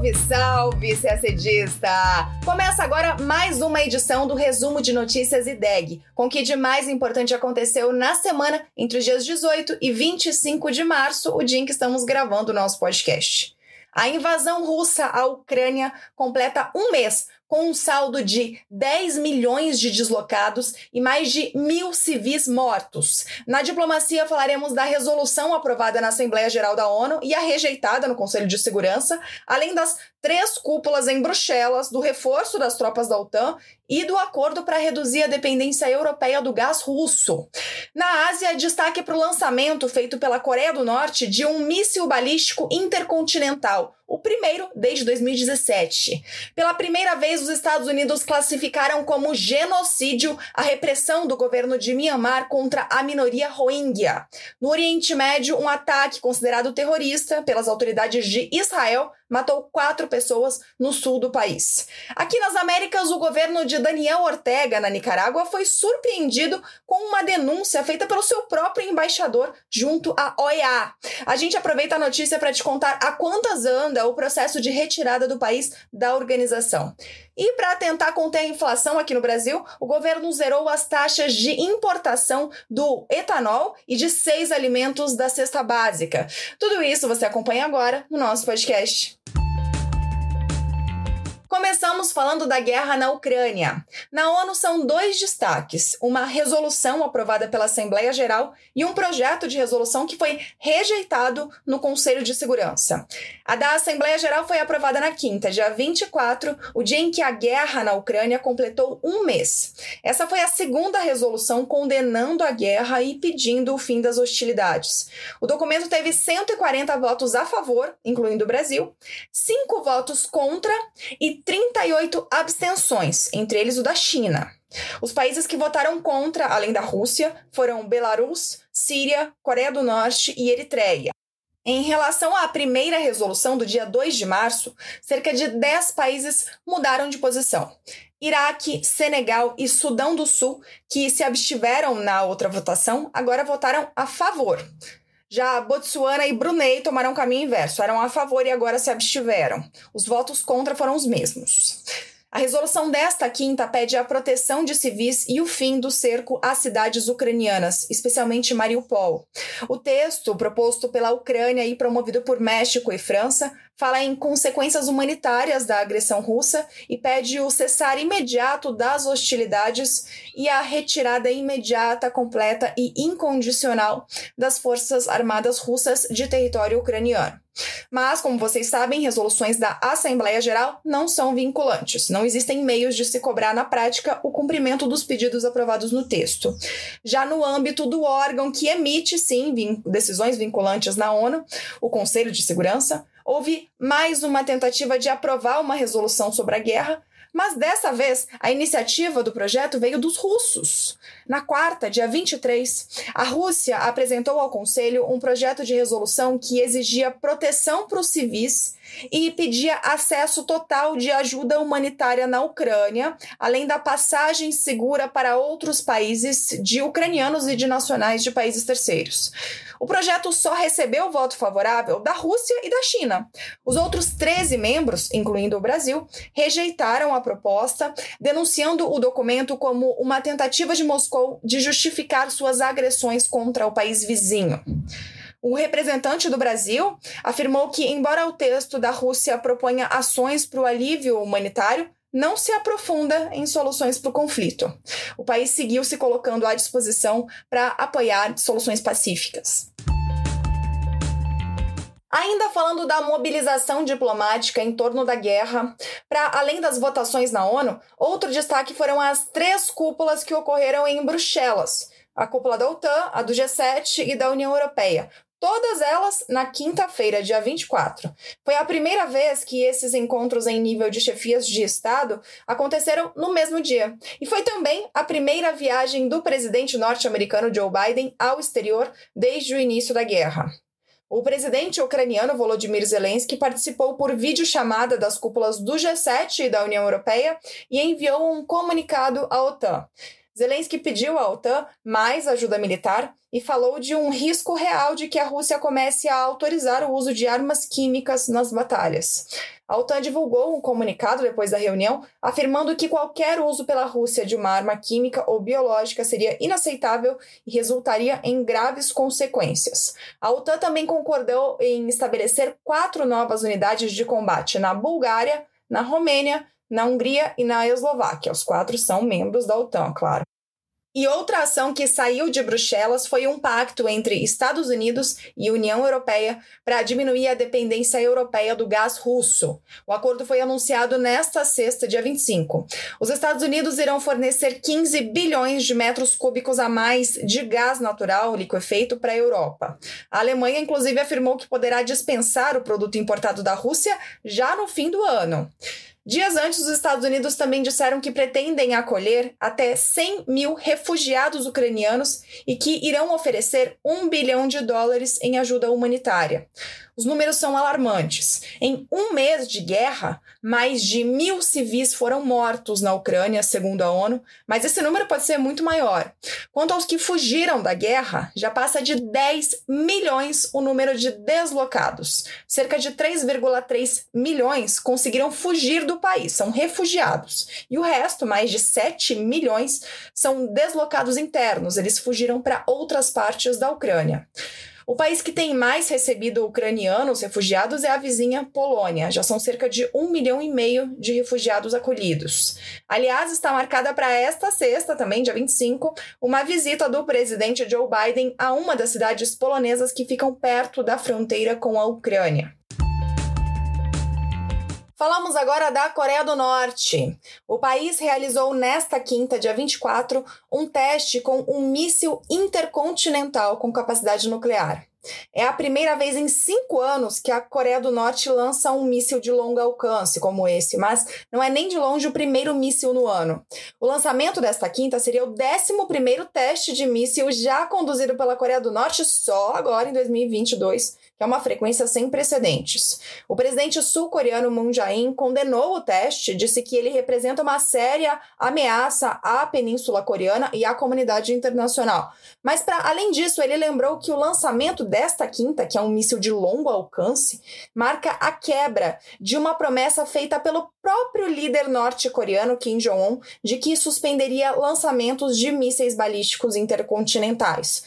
Salve, salve, CACDista! Começa agora mais uma edição do Resumo de Notícias IDEG, com o que de mais importante aconteceu na semana entre os dias 18 e 25 de março, o dia em que estamos gravando o nosso podcast. A invasão russa à Ucrânia completa um mês, com um saldo de 10 milhões de deslocados e mais de mil civis mortos. Na diplomacia, falaremos da resolução aprovada na Assembleia Geral da ONU e a rejeitada no Conselho de Segurança, além das três cúpulas em Bruxelas, do reforço das tropas da OTAN e do acordo para reduzir a dependência europeia do gás russo. Na Ásia, destaque para o lançamento feito pela Coreia do Norte de um míssil balístico intercontinental, o primeiro desde 2017. Pela primeira vez, os Estados Unidos classificaram como genocídio a repressão do governo de Myanmar contra a minoria Rohingya. No Oriente Médio, um ataque considerado terrorista pelas autoridades de Israel matou quatro pessoas no sul do país. Aqui nas Américas, o governo de Daniel Ortega, na Nicarágua, foi surpreendido com uma denúncia feita pelo seu próprio embaixador junto à OEA. A gente aproveita a notícia para te contar a quantas anda o processo de retirada do país da organização. E para tentar conter a inflação aqui no Brasil, o governo zerou as taxas de importação do etanol e de seis alimentos da cesta básica. Tudo isso você acompanha agora no nosso podcast. Começamos falando da guerra na Ucrânia. Na ONU são dois destaques: uma resolução aprovada pela Assembleia Geral e um projeto de resolução que foi rejeitado no Conselho de Segurança. A da Assembleia Geral foi aprovada na quinta, dia 24, o dia em que a guerra na Ucrânia completou um mês. Essa foi a segunda resolução condenando a guerra e pedindo o fim das hostilidades. O documento teve 140 votos a favor, incluindo o Brasil, cinco votos contra e 38 abstenções, entre eles o da China. Os países que votaram contra, além da Rússia, foram Belarus, Síria, Coreia do Norte e Eritreia. Em relação à primeira resolução do dia 2 de março, cerca de 10 países mudaram de posição. Iraque, Senegal e Sudão do Sul, que se abstiveram na outra votação, agora votaram a favor. Já Botsuana e Brunei tomaram caminho inverso, eram a favor e agora se abstiveram. Os votos contra foram os mesmos. A resolução desta quinta pede a proteção de civis e o fim do cerco às cidades ucranianas, especialmente Mariupol. O texto, proposto pela Ucrânia e promovido por México e França, fala em consequências humanitárias da agressão russa e pede o cessar imediato das hostilidades e a retirada imediata, completa e incondicional das forças armadas russas de território ucraniano. Mas, como vocês sabem, resoluções da Assembleia Geral não são vinculantes. Não existem meios de se cobrar na prática o cumprimento dos pedidos aprovados no texto. Já no âmbito do órgão que emite, sim, vin decisões vinculantes na ONU, o Conselho de Segurança, houve mais uma tentativa de aprovar uma resolução sobre a guerra, mas dessa vez, a iniciativa do projeto veio dos russos. Na quarta, dia 23, a Rússia apresentou ao Conselho um projeto de resolução que exigia proteção para os civis e pedia acesso total de ajuda humanitária na Ucrânia, além da passagem segura para outros países de ucranianos e de nacionais de países terceiros. O projeto só recebeu voto favorável da Rússia e da China. Os outros 13 membros, incluindo o Brasil, rejeitaram a proposta, denunciando o documento como uma tentativa de Moscou de justificar suas agressões contra o país vizinho. O representante do Brasil afirmou que, embora o texto da Rússia proponha ações para o alívio humanitário, não se aprofunda em soluções para o conflito. O país seguiu se colocando à disposição para apoiar soluções pacíficas. Ainda falando da mobilização diplomática em torno da guerra, para além das votações na ONU, outro destaque foram as três cúpulas que ocorreram em Bruxelas. A cúpula da OTAN, a do G7 e da União Europeia, Todas elas na quinta-feira, dia 24. Foi a primeira vez que esses encontros em nível de chefias de Estado aconteceram no mesmo dia. E foi também a primeira viagem do presidente norte-americano Joe Biden ao exterior desde o início da guerra. O presidente ucraniano Volodymyr Zelensky participou por videochamada das cúpulas do G7 e da União Europeia e enviou um comunicado à OTAN. Zelensky pediu à OTAN mais ajuda militar e falou de um risco real de que a Rússia comece a autorizar o uso de armas químicas nas batalhas. A OTAN divulgou um comunicado depois da reunião, afirmando que qualquer uso pela Rússia de uma arma química ou biológica seria inaceitável e resultaria em graves consequências. A OTAN também concordou em estabelecer quatro novas unidades de combate na Bulgária, na Romênia, na Hungria e na Eslováquia. Os quatro são membros da OTAN, claro. E outra ação que saiu de Bruxelas foi um pacto entre Estados Unidos e União Europeia para diminuir a dependência europeia do gás russo. O acordo foi anunciado nesta sexta, dia 25. Os Estados Unidos irão fornecer 15 bilhões de metros cúbicos a mais de gás natural liquefeito para a Europa. A Alemanha, inclusive, afirmou que poderá dispensar o produto importado da Rússia já no fim do ano. Dias antes, os Estados Unidos também disseram que pretendem acolher até 100 mil refugiados ucranianos e que irão oferecer um bilhão de dólares em ajuda humanitária. Os números são alarmantes. Em um mês de guerra, mais de mil civis foram mortos na Ucrânia, segundo a ONU, mas esse número pode ser muito maior. Quanto aos que fugiram da guerra, já passa de 10 milhões o número de deslocados. Cerca de 3,3 milhões conseguiram fugir do país, são refugiados. E o resto, mais de 7 milhões, são deslocados internos, eles fugiram para outras partes da Ucrânia. O país que tem mais recebido ucranianos refugiados é a vizinha Polônia. Já são cerca de um milhão e meio de refugiados acolhidos. Aliás, está marcada para esta sexta, também dia 25, uma visita do presidente Joe Biden a uma das cidades polonesas que ficam perto da fronteira com a Ucrânia. Falamos agora da Coreia do Norte. O país realizou nesta quinta, dia 24, um teste com um míssil intercontinental com capacidade nuclear. É a primeira vez em cinco anos que a Coreia do Norte lança um míssil de longo alcance como esse, mas não é nem de longe o primeiro míssil no ano. O lançamento desta quinta seria o 11 teste de míssil já conduzido pela Coreia do Norte só agora em 2022, que é uma frequência sem precedentes. O presidente sul-coreano Moon Jae-in condenou o teste, disse que ele representa uma séria ameaça à Península Coreana e à comunidade internacional. Mas, para além disso, ele lembrou que o lançamento desta quinta, que é um míssil de longo alcance, marca a quebra de uma promessa feita pelo próprio líder norte-coreano Kim Jong-un de que suspenderia lançamentos de mísseis balísticos intercontinentais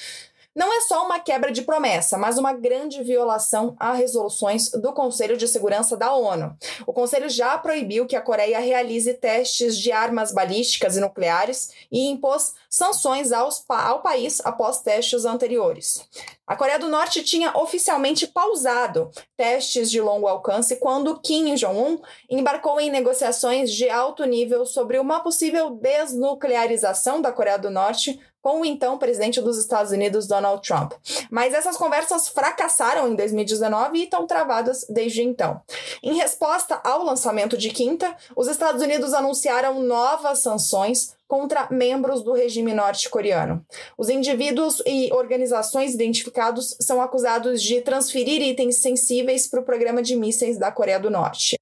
não é só uma quebra de promessa, mas uma grande violação a resoluções do Conselho de Segurança da ONU. O Conselho já proibiu que a Coreia realize testes de armas balísticas e nucleares e impôs sanções aos, ao país após testes anteriores. A Coreia do Norte tinha oficialmente pausado testes de longo alcance quando Kim Jong-un embarcou em negociações de alto nível sobre uma possível desnuclearização da Coreia do Norte com o então presidente dos Estados Unidos, Donald Trump. Mas essas conversas fracassaram em 2019 e estão travadas desde então. Em resposta ao lançamento de quinta, os Estados Unidos anunciaram novas sanções contra membros do regime norte-coreano. Os indivíduos e organizações identificados são acusados de transferir itens sensíveis para o programa de mísseis da Coreia do Norte.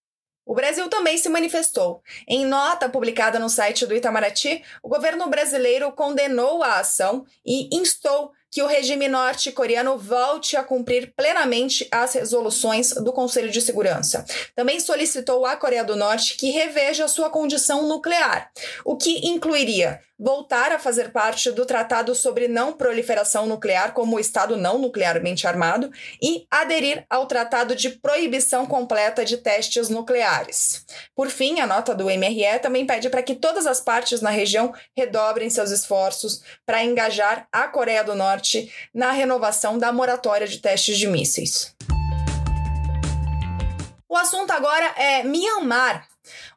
O Brasil também se manifestou. Em nota publicada no site do Itamaraty, o governo brasileiro condenou a ação e instou que o regime norte-coreano volte a cumprir plenamente as resoluções do Conselho de Segurança. Também solicitou à Coreia do Norte que reveja sua condição nuclear, o que incluiria voltar a fazer parte do Tratado sobre Não Proliferação Nuclear como Estado não nuclearmente armado e aderir ao Tratado de Proibição Completa de Testes Nucleares. Por fim, a nota do MRE também pede para que todas as partes na região redobrem seus esforços para engajar a Coreia do Norte na renovação da moratória de testes de mísseis. O assunto agora é Myanmar,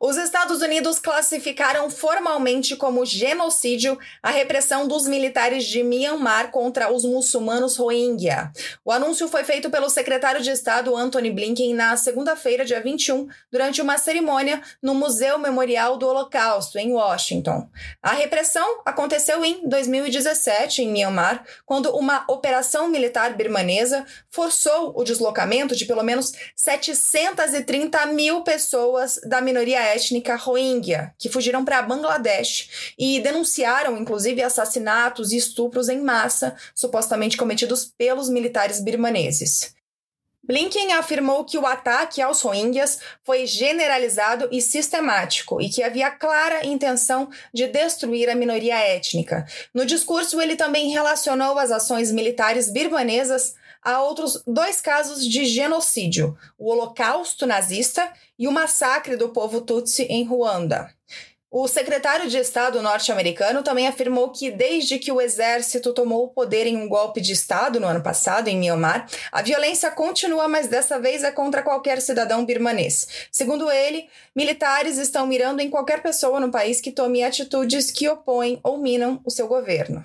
os Estados Unidos classificaram formalmente como genocídio a repressão dos militares de Myanmar contra os muçulmanos Rohingya. O anúncio foi feito pelo secretário de Estado Anthony Blinken na segunda-feira, dia 21, durante uma cerimônia no Museu Memorial do Holocausto, em Washington. A repressão aconteceu em 2017, em Myanmar, quando uma operação militar birmanesa forçou o deslocamento de pelo menos 730 mil pessoas da minoria étnica Rohingya, que fugiram para Bangladesh e denunciaram, inclusive, assassinatos e estupros em massa, supostamente cometidos pelos militares birmaneses. Blinken afirmou que o ataque aos Rohingyas foi generalizado e sistemático e que havia clara intenção de destruir a minoria étnica. No discurso, ele também relacionou as ações militares birmanesas a outros dois casos de genocídio: o Holocausto nazista e o massacre do povo Tutsi em Ruanda. O secretário de Estado norte-americano também afirmou que, desde que o exército tomou o poder em um golpe de Estado no ano passado, em Myanmar, a violência continua, mas dessa vez é contra qualquer cidadão birmanês. Segundo ele, militares estão mirando em qualquer pessoa no país que tome atitudes que opõem ou minam o seu governo.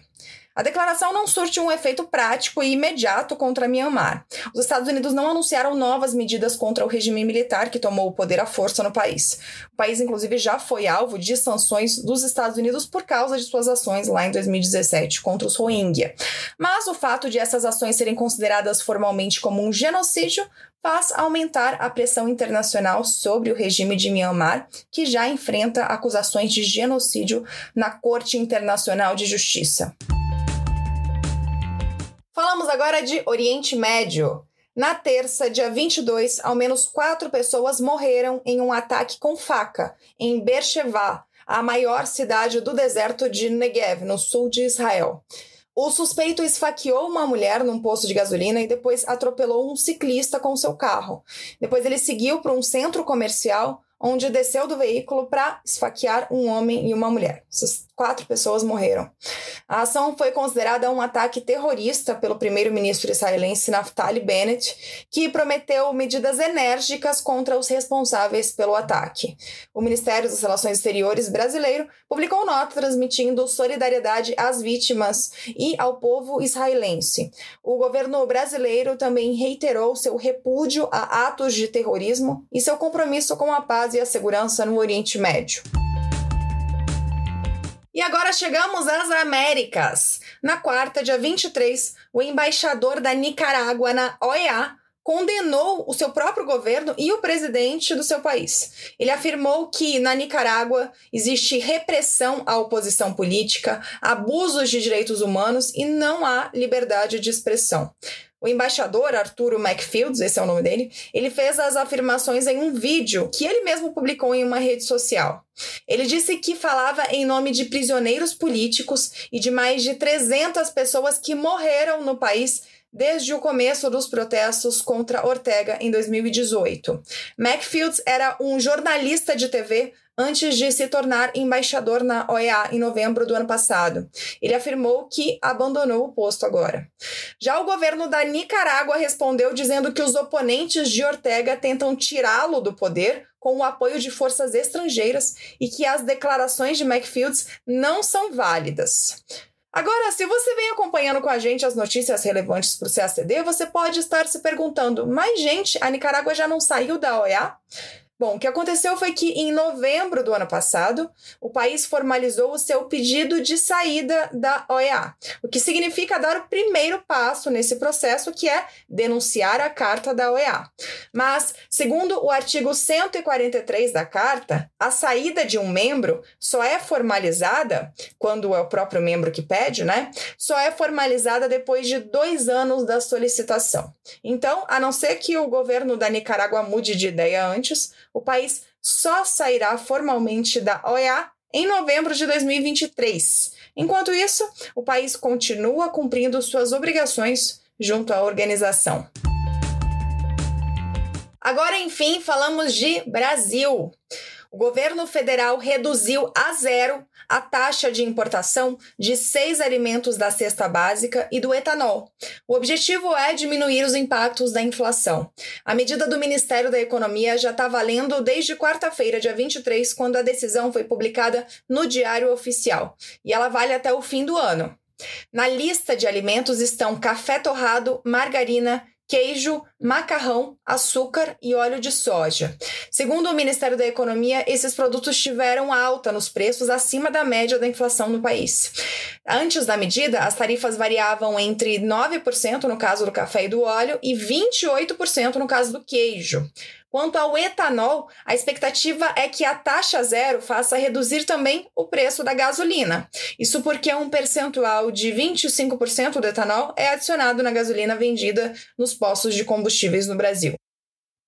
A declaração não surte um efeito prático e imediato contra Myanmar. Os Estados Unidos não anunciaram novas medidas contra o regime militar que tomou o poder à força no país. O país, inclusive, já foi alvo de sanções dos Estados Unidos por causa de suas ações lá em 2017 contra os Rohingya. Mas o fato de essas ações serem consideradas formalmente como um genocídio faz aumentar a pressão internacional sobre o regime de Myanmar, que já enfrenta acusações de genocídio na Corte Internacional de Justiça. Falamos agora de Oriente Médio. Na terça, dia 22, ao menos quatro pessoas morreram em um ataque com faca em Beersheba, a maior cidade do deserto de Negev, no sul de Israel. O suspeito esfaqueou uma mulher num posto de gasolina e depois atropelou um ciclista com seu carro. Depois ele seguiu para um centro comercial onde desceu do veículo para esfaquear um homem e uma mulher. Essas quatro pessoas morreram. A ação foi considerada um ataque terrorista pelo primeiro-ministro israelense Naftali Bennett, que prometeu medidas enérgicas contra os responsáveis pelo ataque. O Ministério das Relações Exteriores brasileiro publicou nota transmitindo solidariedade às vítimas e ao povo israelense. O governo brasileiro também reiterou seu repúdio a atos de terrorismo e seu compromisso com a paz e a segurança no Oriente Médio. E agora chegamos às Américas. Na quarta, dia 23, o embaixador da Nicarágua na OEA condenou o seu próprio governo e o presidente do seu país. Ele afirmou que na Nicarágua existe repressão à oposição política, abusos de direitos humanos e não há liberdade de expressão. O embaixador Arturo Macfields, esse é o nome dele, ele fez as afirmações em um vídeo que ele mesmo publicou em uma rede social. Ele disse que falava em nome de prisioneiros políticos e de mais de 300 pessoas que morreram no país desde o começo dos protestos contra Ortega em 2018. Macfields era um jornalista de TV antes de se tornar embaixador na OEA em novembro do ano passado. Ele afirmou que abandonou o posto agora. Já o governo da Nicarágua respondeu dizendo que os oponentes de Ortega tentam tirá-lo do poder com o apoio de forças estrangeiras e que as declarações de Macfields não são válidas. Agora, se você vem acompanhando com a gente as notícias relevantes para o CACD, você pode estar se perguntando: mas, gente, a Nicarágua já não saiu da OEA? Bom, o que aconteceu foi que em novembro do ano passado, o país formalizou o seu pedido de saída da OEA, o que significa dar o primeiro passo nesse processo, que é denunciar a carta da OEA. Mas, segundo o artigo 143 da carta, a saída de um membro só é formalizada, quando é o próprio membro que pede, né? Só é formalizada depois de dois anos da solicitação. Então, a não ser que o governo da Nicarágua mude de ideia antes, o país só sairá formalmente da OEA em novembro de 2023. Enquanto isso, o país continua cumprindo suas obrigações junto à organização. Agora, enfim, falamos de Brasil. O governo federal reduziu a zero a taxa de importação de seis alimentos da cesta básica e do etanol. O objetivo é diminuir os impactos da inflação. A medida do Ministério da Economia já está valendo desde quarta-feira, dia 23, quando a decisão foi publicada no Diário Oficial, e ela vale até o fim do ano. Na lista de alimentos estão café torrado, margarina, queijo, macarrão, açúcar e óleo de soja. Segundo o Ministério da Economia, esses produtos tiveram alta nos preços acima da média da inflação no país. Antes da medida, as tarifas variavam entre 9% no caso do café e do óleo e 28% no caso do queijo. Quanto ao etanol, a expectativa é que a taxa zero faça reduzir também o preço da gasolina. Isso porque um percentual de 25% do etanol é adicionado na gasolina vendida nos postos de combustíveis no Brasil.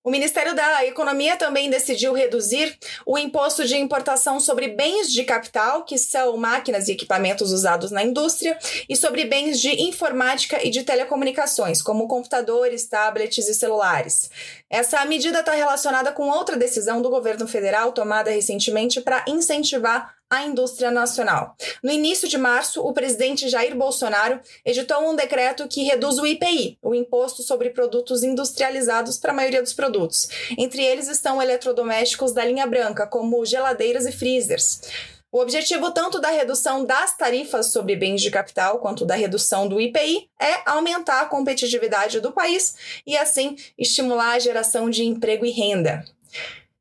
O Ministério da Economia também decidiu reduzir o imposto de importação sobre bens de capital, que são máquinas e equipamentos usados na indústria, e sobre bens de informática e de telecomunicações, como computadores, tablets e celulares. Essa medida está relacionada com outra decisão do governo federal tomada recentemente para incentivar a indústria nacional. No início de março, o presidente Jair Bolsonaro editou um decreto que reduz o IPI, o imposto sobre produtos industrializados para a maioria dos produtos. Entre eles estão eletrodomésticos da linha branca, como geladeiras e freezers. O objetivo tanto da redução das tarifas sobre bens de capital quanto da redução do IPI é aumentar a competitividade do país e, assim, estimular a geração de emprego e renda.